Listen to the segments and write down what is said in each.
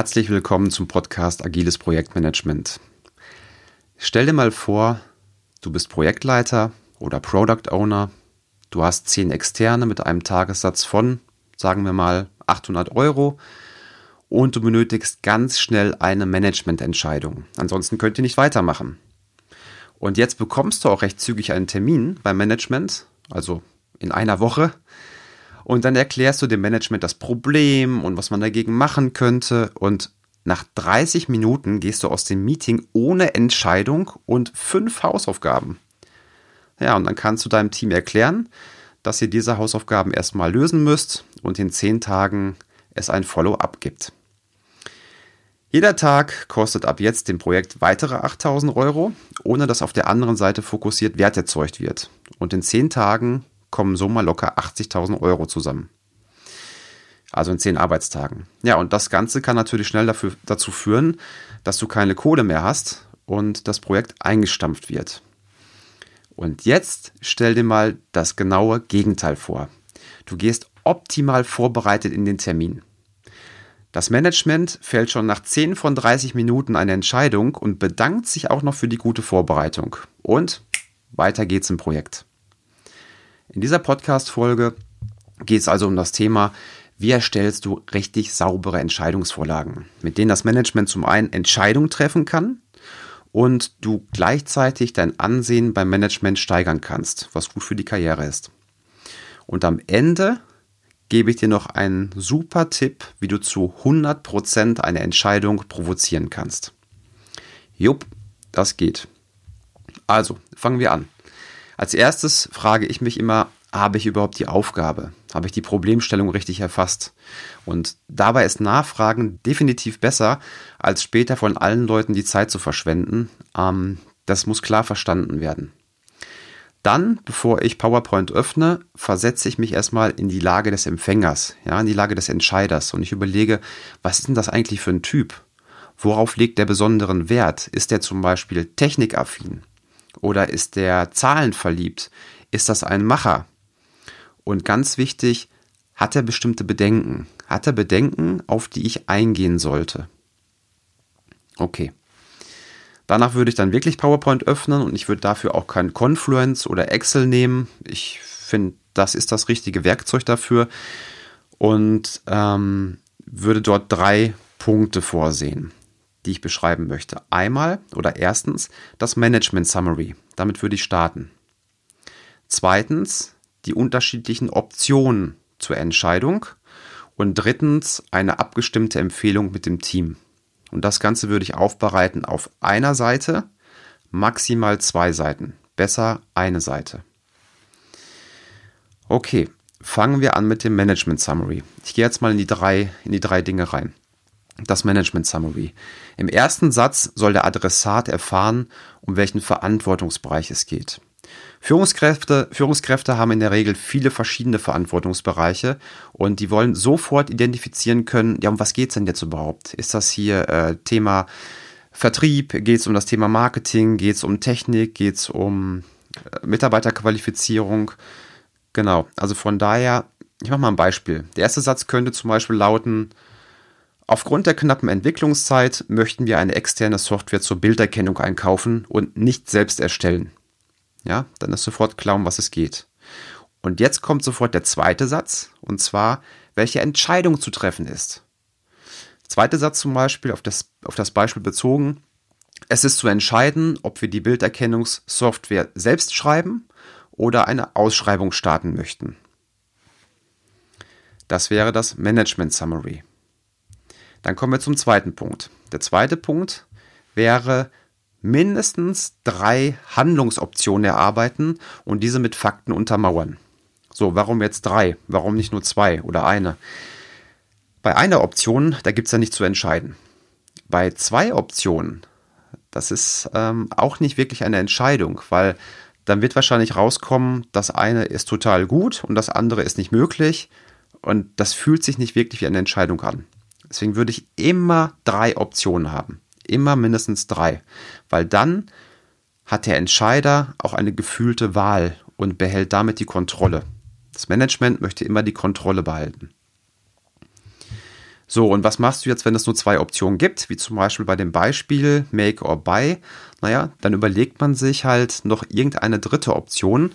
Herzlich willkommen zum Podcast Agiles Projektmanagement. Stell dir mal vor, du bist Projektleiter oder Product Owner. Du hast zehn Externe mit einem Tagessatz von, sagen wir mal, 800 Euro und du benötigst ganz schnell eine Managemententscheidung. Ansonsten könnt ihr nicht weitermachen. Und jetzt bekommst du auch recht zügig einen Termin beim Management, also in einer Woche, und dann erklärst du dem Management das Problem und was man dagegen machen könnte. Und nach 30 Minuten gehst du aus dem Meeting ohne Entscheidung und fünf Hausaufgaben. Ja, und dann kannst du deinem Team erklären, dass ihr diese Hausaufgaben erstmal lösen müsst und in zehn Tagen es ein Follow-up gibt. Jeder Tag kostet ab jetzt dem Projekt weitere 8000 Euro, ohne dass auf der anderen Seite fokussiert Wert erzeugt wird. Und in zehn Tagen kommen so mal locker 80.000 Euro zusammen. Also in zehn Arbeitstagen. Ja, und das Ganze kann natürlich schnell dafür, dazu führen, dass du keine Kohle mehr hast und das Projekt eingestampft wird. Und jetzt stell dir mal das genaue Gegenteil vor. Du gehst optimal vorbereitet in den Termin. Das Management fällt schon nach 10 von 30 Minuten eine Entscheidung und bedankt sich auch noch für die gute Vorbereitung. Und weiter geht's im Projekt. In dieser Podcast-Folge geht es also um das Thema, wie erstellst du richtig saubere Entscheidungsvorlagen, mit denen das Management zum einen Entscheidungen treffen kann und du gleichzeitig dein Ansehen beim Management steigern kannst, was gut für die Karriere ist. Und am Ende gebe ich dir noch einen super Tipp, wie du zu 100% eine Entscheidung provozieren kannst. Jupp, das geht. Also, fangen wir an. Als erstes frage ich mich immer, habe ich überhaupt die Aufgabe? Habe ich die Problemstellung richtig erfasst? Und dabei ist Nachfragen definitiv besser, als später von allen Leuten die Zeit zu verschwenden. Ähm, das muss klar verstanden werden. Dann, bevor ich PowerPoint öffne, versetze ich mich erstmal in die Lage des Empfängers, ja, in die Lage des Entscheiders und ich überlege, was ist denn das eigentlich für ein Typ? Worauf legt der besonderen Wert? Ist der zum Beispiel technikaffin? Oder ist der Zahlen verliebt? Ist das ein Macher? Und ganz wichtig, hat er bestimmte Bedenken? Hat er Bedenken, auf die ich eingehen sollte? Okay. Danach würde ich dann wirklich PowerPoint öffnen und ich würde dafür auch kein Confluence oder Excel nehmen. Ich finde, das ist das richtige Werkzeug dafür und ähm, würde dort drei Punkte vorsehen die ich beschreiben möchte. Einmal oder erstens das Management Summary. Damit würde ich starten. Zweitens die unterschiedlichen Optionen zur Entscheidung. Und drittens eine abgestimmte Empfehlung mit dem Team. Und das Ganze würde ich aufbereiten auf einer Seite, maximal zwei Seiten. Besser eine Seite. Okay, fangen wir an mit dem Management Summary. Ich gehe jetzt mal in die drei, in die drei Dinge rein das Management Summary. Im ersten Satz soll der Adressat erfahren, um welchen Verantwortungsbereich es geht. Führungskräfte, Führungskräfte haben in der Regel viele verschiedene Verantwortungsbereiche und die wollen sofort identifizieren können, ja, um was geht es denn jetzt überhaupt? Ist das hier äh, Thema Vertrieb? Geht es um das Thema Marketing? Geht es um Technik? Geht es um äh, Mitarbeiterqualifizierung? Genau, also von daher, ich mache mal ein Beispiel. Der erste Satz könnte zum Beispiel lauten, Aufgrund der knappen Entwicklungszeit möchten wir eine externe Software zur Bilderkennung einkaufen und nicht selbst erstellen. Ja, dann ist sofort klar, um was es geht. Und jetzt kommt sofort der zweite Satz, und zwar, welche Entscheidung zu treffen ist. Zweiter Satz zum Beispiel, auf das, auf das Beispiel bezogen, es ist zu entscheiden, ob wir die Bilderkennungssoftware selbst schreiben oder eine Ausschreibung starten möchten. Das wäre das Management Summary. Dann kommen wir zum zweiten Punkt. Der zweite Punkt wäre mindestens drei Handlungsoptionen erarbeiten und diese mit Fakten untermauern. So, warum jetzt drei? Warum nicht nur zwei oder eine? Bei einer Option, da gibt es ja nicht zu entscheiden. Bei zwei Optionen, das ist ähm, auch nicht wirklich eine Entscheidung, weil dann wird wahrscheinlich rauskommen, das eine ist total gut und das andere ist nicht möglich und das fühlt sich nicht wirklich wie eine Entscheidung an. Deswegen würde ich immer drei Optionen haben. Immer mindestens drei. Weil dann hat der Entscheider auch eine gefühlte Wahl und behält damit die Kontrolle. Das Management möchte immer die Kontrolle behalten. So, und was machst du jetzt, wenn es nur zwei Optionen gibt, wie zum Beispiel bei dem Beispiel Make or Buy? Naja, dann überlegt man sich halt noch irgendeine dritte Option,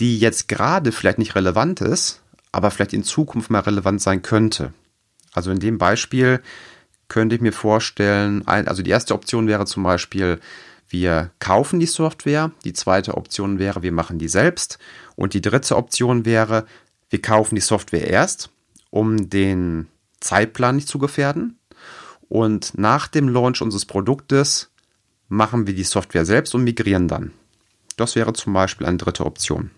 die jetzt gerade vielleicht nicht relevant ist, aber vielleicht in Zukunft mal relevant sein könnte. Also in dem Beispiel könnte ich mir vorstellen, also die erste Option wäre zum Beispiel, wir kaufen die Software, die zweite Option wäre, wir machen die selbst und die dritte Option wäre, wir kaufen die Software erst, um den Zeitplan nicht zu gefährden und nach dem Launch unseres Produktes machen wir die Software selbst und migrieren dann. Das wäre zum Beispiel eine dritte Option.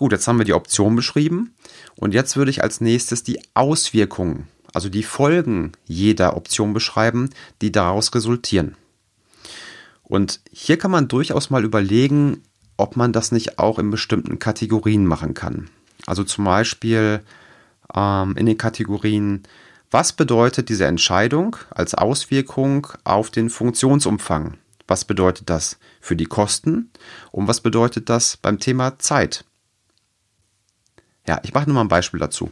Gut, jetzt haben wir die Option beschrieben und jetzt würde ich als nächstes die Auswirkungen, also die Folgen jeder Option beschreiben, die daraus resultieren. Und hier kann man durchaus mal überlegen, ob man das nicht auch in bestimmten Kategorien machen kann. Also zum Beispiel ähm, in den Kategorien, was bedeutet diese Entscheidung als Auswirkung auf den Funktionsumfang? Was bedeutet das für die Kosten? Und was bedeutet das beim Thema Zeit? Ja, ich mache nur mal ein Beispiel dazu.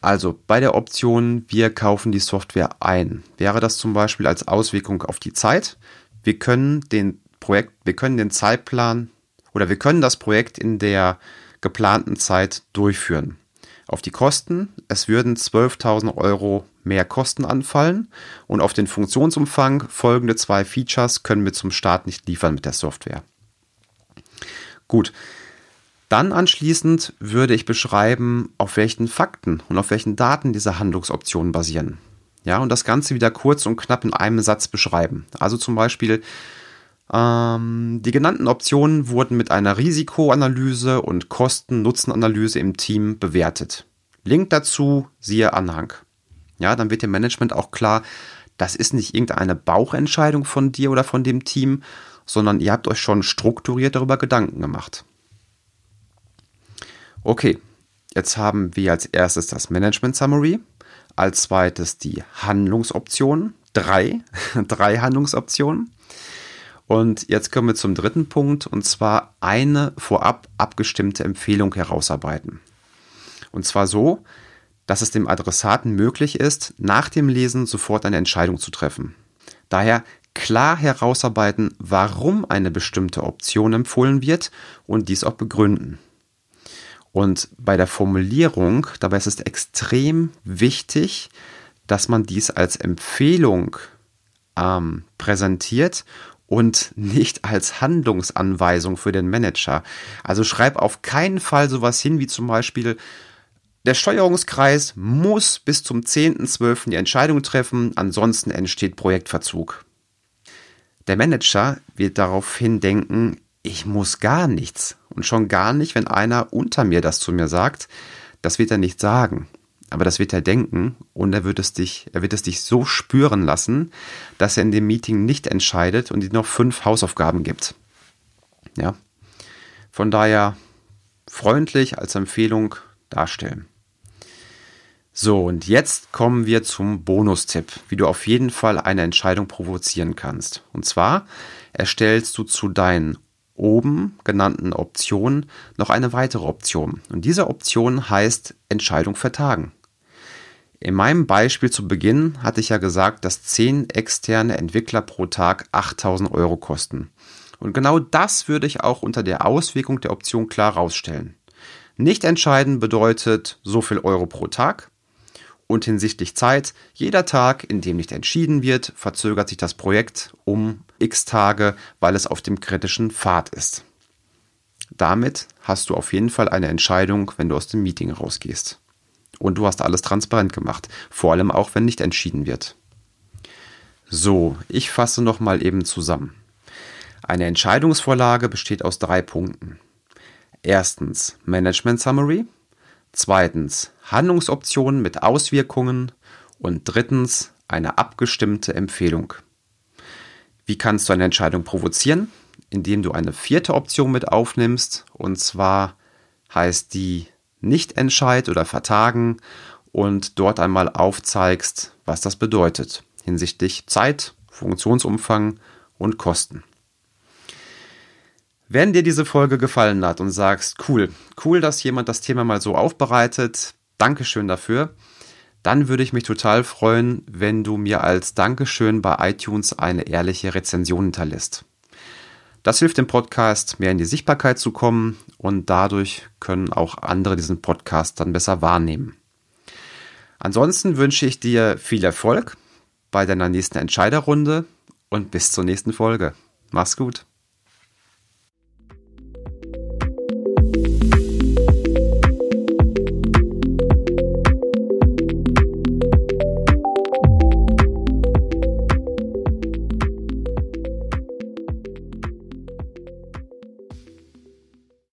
Also bei der Option, wir kaufen die Software ein, wäre das zum Beispiel als Auswirkung auf die Zeit. Wir können den Projekt, wir können den Zeitplan oder wir können das Projekt in der geplanten Zeit durchführen. Auf die Kosten, es würden 12.000 Euro mehr Kosten anfallen und auf den Funktionsumfang folgende zwei Features können wir zum Start nicht liefern mit der Software. Gut, dann anschließend würde ich beschreiben, auf welchen Fakten und auf welchen Daten diese Handlungsoptionen basieren. Ja, und das Ganze wieder kurz und knapp in einem Satz beschreiben. Also zum Beispiel, ähm, die genannten Optionen wurden mit einer Risikoanalyse und Kosten-Nutzen-Analyse im Team bewertet. Link dazu, siehe Anhang. Ja, dann wird dem Management auch klar, das ist nicht irgendeine Bauchentscheidung von dir oder von dem Team, sondern ihr habt euch schon strukturiert darüber Gedanken gemacht. Okay, jetzt haben wir als erstes das Management Summary, als zweites die Handlungsoptionen, drei, drei Handlungsoptionen. Und jetzt kommen wir zum dritten Punkt, und zwar eine vorab abgestimmte Empfehlung herausarbeiten. Und zwar so, dass es dem Adressaten möglich ist, nach dem Lesen sofort eine Entscheidung zu treffen. Daher klar herausarbeiten, warum eine bestimmte Option empfohlen wird und dies auch begründen. Und bei der Formulierung, dabei ist es extrem wichtig, dass man dies als Empfehlung ähm, präsentiert und nicht als Handlungsanweisung für den Manager. Also schreib auf keinen Fall sowas hin wie zum Beispiel, der Steuerungskreis muss bis zum 10.12. die Entscheidung treffen, ansonsten entsteht Projektverzug. Der Manager wird daraufhin denken, ich muss gar nichts. Und schon gar nicht, wenn einer unter mir das zu mir sagt. Das wird er nicht sagen. Aber das wird er denken und er wird es dich, er wird es dich so spüren lassen, dass er in dem Meeting nicht entscheidet und dir noch fünf Hausaufgaben gibt. Ja. Von daher freundlich als Empfehlung darstellen. So, und jetzt kommen wir zum Bonustipp, wie du auf jeden Fall eine Entscheidung provozieren kannst. Und zwar erstellst du zu deinen oben genannten Optionen noch eine weitere Option. Und diese Option heißt Entscheidung vertagen. In meinem Beispiel zu Beginn hatte ich ja gesagt, dass 10 externe Entwickler pro Tag 8000 Euro kosten. Und genau das würde ich auch unter der Auswirkung der Option klar rausstellen. Nicht entscheiden bedeutet so viel Euro pro Tag und hinsichtlich Zeit, jeder Tag, in dem nicht entschieden wird, verzögert sich das Projekt um x Tage, weil es auf dem kritischen Pfad ist. Damit hast du auf jeden Fall eine Entscheidung, wenn du aus dem Meeting rausgehst. Und du hast alles transparent gemacht, vor allem auch, wenn nicht entschieden wird. So, ich fasse nochmal eben zusammen. Eine Entscheidungsvorlage besteht aus drei Punkten. Erstens Management Summary, zweitens Handlungsoptionen mit Auswirkungen und drittens eine abgestimmte Empfehlung. Wie kannst du eine Entscheidung provozieren? Indem du eine vierte Option mit aufnimmst und zwar heißt die nicht entscheid oder vertagen und dort einmal aufzeigst, was das bedeutet hinsichtlich Zeit, Funktionsumfang und Kosten. Wenn dir diese Folge gefallen hat und sagst, cool, cool, dass jemand das Thema mal so aufbereitet, Dankeschön dafür, dann würde ich mich total freuen, wenn du mir als Dankeschön bei iTunes eine ehrliche Rezension hinterlässt. Das hilft dem Podcast, mehr in die Sichtbarkeit zu kommen und dadurch können auch andere diesen Podcast dann besser wahrnehmen. Ansonsten wünsche ich dir viel Erfolg bei deiner nächsten Entscheiderrunde und bis zur nächsten Folge. Mach's gut.